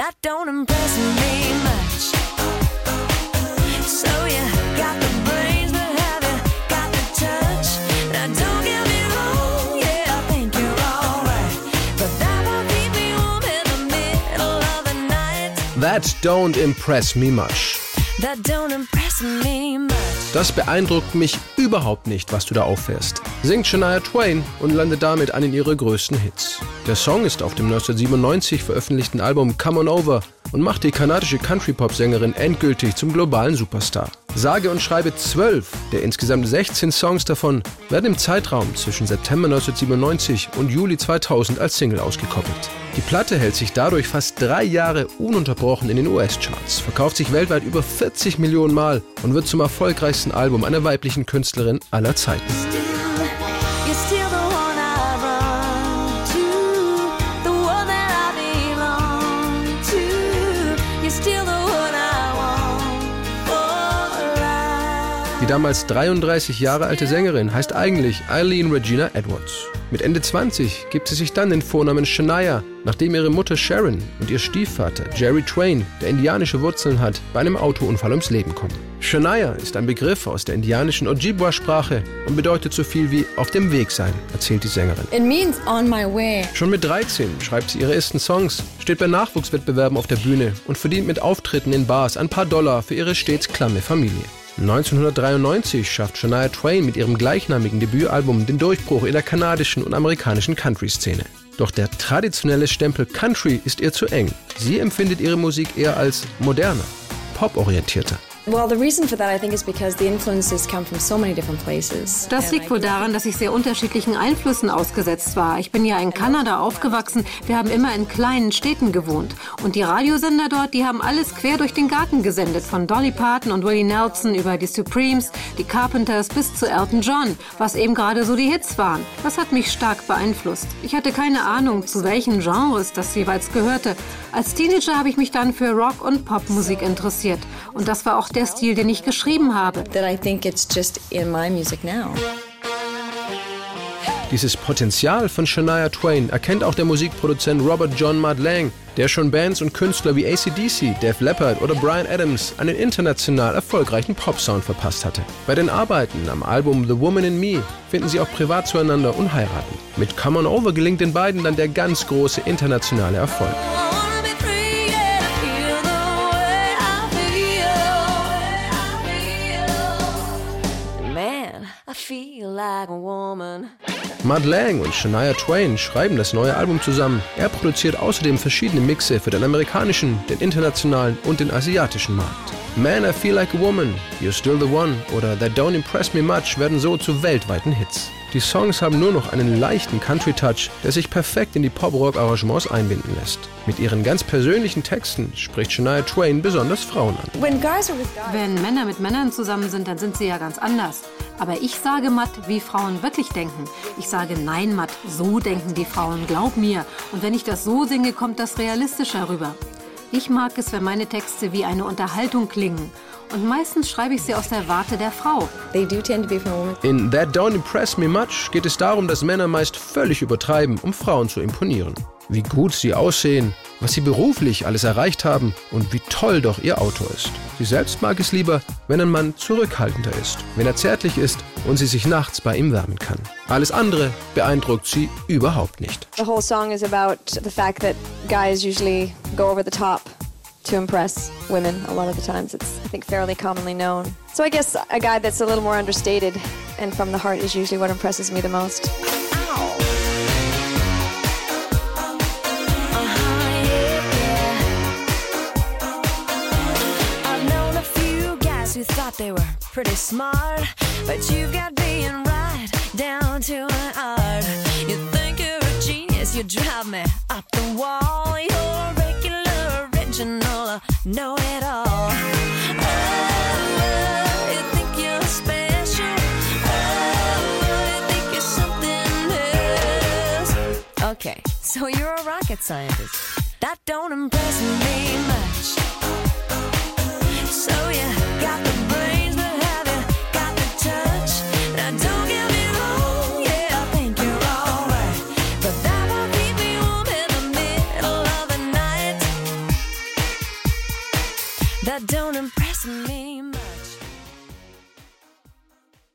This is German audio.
That don't impress me much. So you got the brains, but have you got the touch? Now don't get me wrong, yeah, I think you're alright. But that won't keep me warm in the middle of the night. That don't impress me much. That don't impress me much. Das beeindruckt mich überhaupt nicht, was du da auffährst. Singt Shania Twain und landet damit einen ihrer größten Hits. Der Song ist auf dem 1997 veröffentlichten Album Come On Over und macht die kanadische Country-Pop-Sängerin endgültig zum globalen Superstar. Sage und schreibe zwölf der insgesamt 16 Songs davon werden im Zeitraum zwischen September 1997 und Juli 2000 als Single ausgekoppelt. Die Platte hält sich dadurch fast drei Jahre ununterbrochen in den US-Charts, verkauft sich weltweit über 40 Millionen Mal und wird zum erfolgreichsten Album einer weiblichen Künstlerin aller Zeiten. Damals 33 Jahre alte Sängerin heißt eigentlich Eileen Regina Edwards. Mit Ende 20 gibt sie sich dann den Vornamen Shania, nachdem ihre Mutter Sharon und ihr Stiefvater Jerry Twain, der indianische Wurzeln hat, bei einem Autounfall ums Leben kommen. Shania ist ein Begriff aus der indianischen Ojibwa-Sprache und bedeutet so viel wie auf dem Weg sein, erzählt die Sängerin. It means on my way. Schon mit 13 schreibt sie ihre ersten Songs, steht bei Nachwuchswettbewerben auf der Bühne und verdient mit Auftritten in Bars ein paar Dollar für ihre stets klamme Familie. 1993 schafft Shania Twain mit ihrem gleichnamigen Debütalbum den Durchbruch in der kanadischen und amerikanischen Country-Szene. Doch der traditionelle Stempel Country ist ihr zu eng. Sie empfindet ihre Musik eher als moderner, poporientierter. Well, the reason for that, I think, is because the influences come from so many different places. Das liegt wohl daran, dass ich sehr unterschiedlichen Einflüssen ausgesetzt war. Ich bin ja in Kanada aufgewachsen. Wir haben immer in kleinen Städten gewohnt. Und die Radiosender dort, die haben alles quer durch den Garten gesendet. Von Dolly Parton und Willie Nelson über die Supremes, die Carpenters bis zu Elton John, was eben gerade so die Hits waren. Das hat mich stark beeinflusst. Ich hatte keine Ahnung, zu welchen Genres das jeweils gehörte. Als Teenager habe ich mich dann für Rock- und Popmusik interessiert. Und das war auch der Stil, den ich geschrieben habe. Dieses Potenzial von Shania Twain erkennt auch der Musikproduzent Robert John Madlang, der schon Bands und Künstler wie ACDC, Def Leppard oder Brian Adams einen international erfolgreichen Popsound verpasst hatte. Bei den Arbeiten am Album The Woman in Me finden sie auch privat zueinander und heiraten. Mit Come On Over gelingt den beiden dann der ganz große internationale Erfolg. Mud Lang und Shania Twain schreiben das neue Album zusammen. Er produziert außerdem verschiedene Mixe für den amerikanischen, den internationalen und den asiatischen Markt. Man, I Feel Like a Woman, You're Still the One oder That Don't Impress Me Much werden so zu weltweiten Hits. Die Songs haben nur noch einen leichten Country-Touch, der sich perfekt in die Pop-Rock-Arrangements einbinden lässt. Mit ihren ganz persönlichen Texten spricht Shania Twain besonders Frauen an. Wenn Männer mit Männern zusammen sind, dann sind sie ja ganz anders. Aber ich sage Matt, wie Frauen wirklich denken. Ich sage nein, Matt, so denken die Frauen, glaub mir. Und wenn ich das so singe, kommt das realistischer rüber. Ich mag es, wenn meine Texte wie eine Unterhaltung klingen. Und meistens schreibe ich sie aus der Warte der Frau. they do tend to be from a woman. In That Don't Impress Me Much geht es darum, dass Männer meist völlig übertreiben, um Frauen zu imponieren. Wie gut sie aussehen, was sie beruflich alles erreicht haben und wie toll doch ihr Auto ist. Sie selbst mag es lieber, wenn ein Mann zurückhaltender ist, wenn er zärtlich ist und sie sich nachts bei ihm wärmen kann. Alles andere beeindruckt sie überhaupt nicht. The whole song is about the fact that guys usually go over the top to impress women. A lot of the times, it's I think fairly commonly known. So I guess a guy that's a little more understated and from the heart is usually what impresses me the most. They were pretty smart, but you've got being right down to an art. You think you're a genius, you drive me up the wall. You're know it all. Oh, you think you're special? Oh, you think you're something else? Okay, so you're a rocket scientist. That don't impress me much. Don't impress me.